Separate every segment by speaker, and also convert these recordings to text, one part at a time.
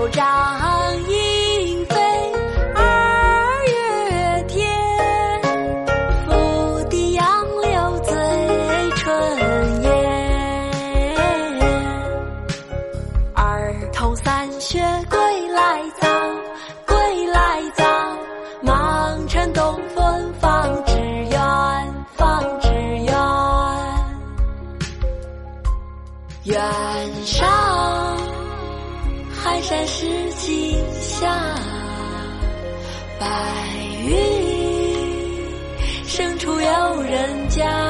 Speaker 1: 草长莺飞二月天拂堤杨柳醉春烟。儿童散学归来早归来早忙趁东风放三十几下白云生处有人家。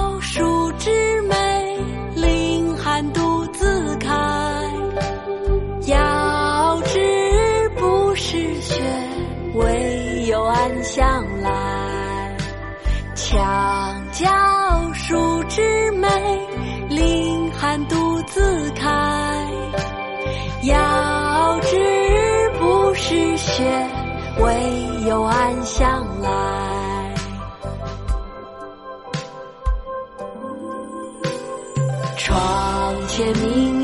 Speaker 1: 暗香来。墙角数枝梅，凌寒独自开。遥知不是雪，唯有暗香来。窗前明。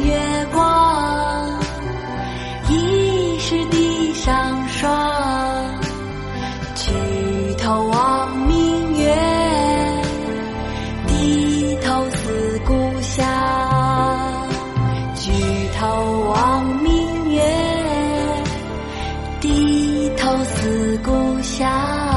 Speaker 1: 低头思故乡。